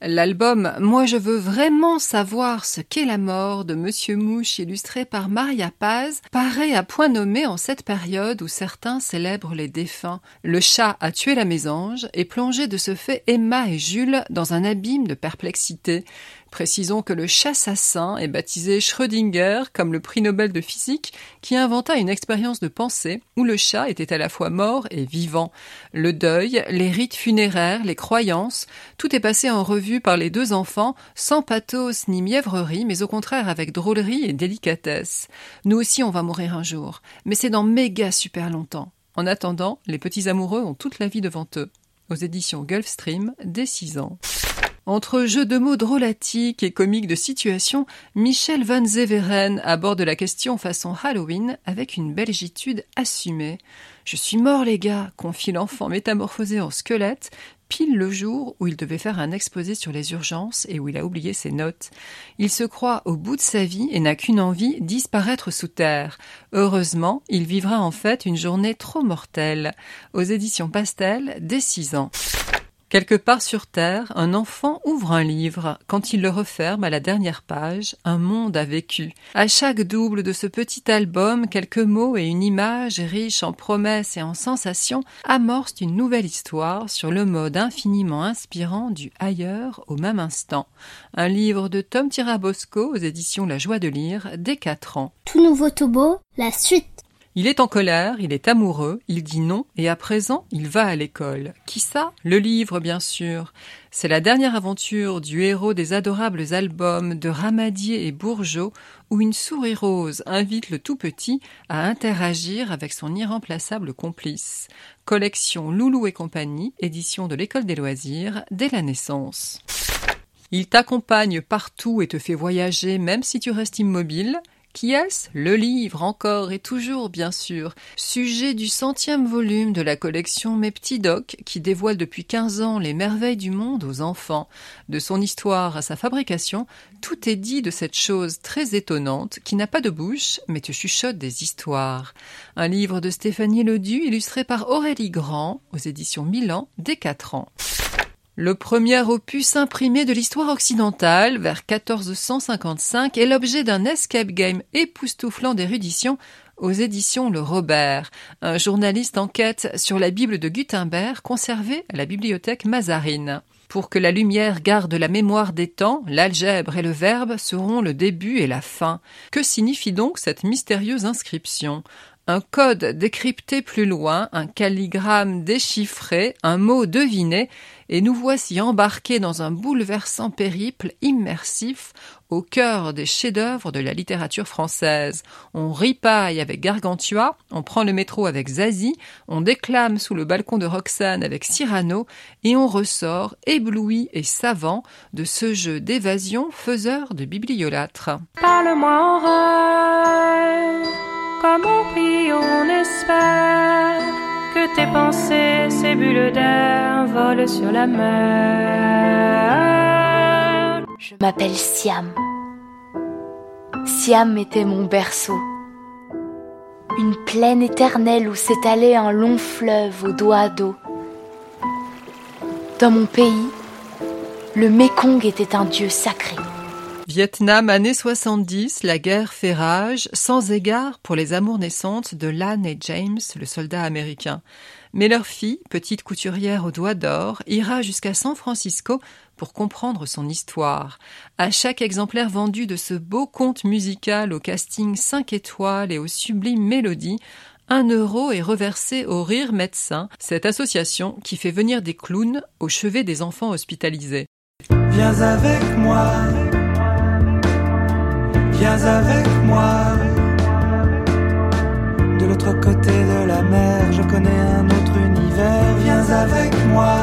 L'album Moi je veux vraiment savoir ce qu'est la mort de Monsieur Mouche illustré par Maria Paz paraît à point nommé en cette période où certains célèbrent les défunts. Le chat a tué la mésange et plongé de ce fait Emma et Jules dans un abîme de perplexité. Précisons que le chassassin est baptisé Schrödinger comme le prix Nobel de physique qui inventa une expérience de pensée où le chat était à la fois mort et vivant. Le deuil, les rites funéraires, les croyances, tout est passé en revue par les deux enfants sans pathos ni mièvrerie mais au contraire avec drôlerie et délicatesse. Nous aussi on va mourir un jour, mais c'est dans méga super longtemps. En attendant, les petits amoureux ont toute la vie devant eux. Aux éditions Gulfstream, dès 6 ans. Entre jeux de mots drôlatiques et comiques de situation, Michel Van Zeveren aborde la question façon Halloween avec une belgitude assumée. Je suis mort, les gars, confie l'enfant métamorphosé en squelette, pile le jour où il devait faire un exposé sur les urgences et où il a oublié ses notes. Il se croit au bout de sa vie et n'a qu'une envie, disparaître sous terre. Heureusement, il vivra en fait une journée trop mortelle. Aux éditions Pastel, dès six ans. Quelque part sur Terre, un enfant ouvre un livre. Quand il le referme à la dernière page, un monde a vécu. À chaque double de ce petit album, quelques mots et une image riche en promesses et en sensations amorcent une nouvelle histoire sur le mode infiniment inspirant du ailleurs au même instant. Un livre de Tom Tirabosco aux éditions La Joie de lire dès quatre ans. Tout nouveau Tobo, la suite. Il est en colère, il est amoureux, il dit non, et à présent il va à l'école. Qui ça? Le livre, bien sûr. C'est la dernière aventure du héros des adorables albums de Ramadier et Bourgeot, où une souris rose invite le tout petit à interagir avec son irremplaçable complice. Collection Loulou et compagnie, édition de l'école des loisirs, dès la naissance. Il t'accompagne partout et te fait voyager même si tu restes immobile. Qui est-ce? Le livre, encore et toujours, bien sûr, sujet du centième volume de la collection Mes petits docs, qui dévoile depuis quinze ans les merveilles du monde aux enfants. De son histoire à sa fabrication, tout est dit de cette chose très étonnante qui n'a pas de bouche, mais te chuchote des histoires. Un livre de Stéphanie Ledu, illustré par Aurélie Grand, aux éditions Milan, dès quatre ans. Le premier opus imprimé de l'histoire occidentale, vers 1455, est l'objet d'un escape game époustouflant d'érudition aux éditions Le Robert. Un journaliste enquête sur la Bible de Gutenberg conservée à la bibliothèque Mazarine. Pour que la lumière garde la mémoire des temps, l'algèbre et le verbe seront le début et la fin. Que signifie donc cette mystérieuse inscription? Un code décrypté plus loin, un calligramme déchiffré, un mot deviné, et nous voici embarqués dans un bouleversant périple immersif au cœur des chefs-d'œuvre de la littérature française. On ripaille avec Gargantua, on prend le métro avec Zazie, on déclame sous le balcon de Roxane avec Cyrano, et on ressort ébloui et savant de ce jeu d'évasion faiseur de bibliolâtre. Parle-moi en rêve, comme on on espère que tes pensées, ces bulles d'air, volent sur la mer. Je m'appelle Siam. Siam était mon berceau. Une plaine éternelle où s'étalait un long fleuve aux doigts d'eau. Dans mon pays, le Mékong était un dieu sacré. Vietnam, années 70, la guerre fait rage, sans égard pour les amours naissantes de Lan et James, le soldat américain. Mais leur fille, petite couturière aux doigts d'or, ira jusqu'à San Francisco pour comprendre son histoire. À chaque exemplaire vendu de ce beau conte musical au casting 5 étoiles et aux sublimes mélodies, un euro est reversé au Rire Médecin, cette association qui fait venir des clowns au chevet des enfants hospitalisés. Viens avec moi Viens avec moi. De l'autre côté de la mer, je connais un autre univers. Viens avec moi.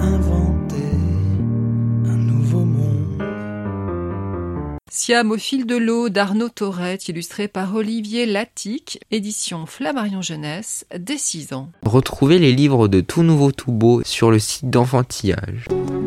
Inventer un nouveau monde. Siam au fil de l'eau d'Arnaud Tourette, illustré par Olivier Latic, édition Flammarion Jeunesse, dès 6 ans. Retrouvez les livres de Tout Nouveau Tout Beau sur le site d'enfantillage.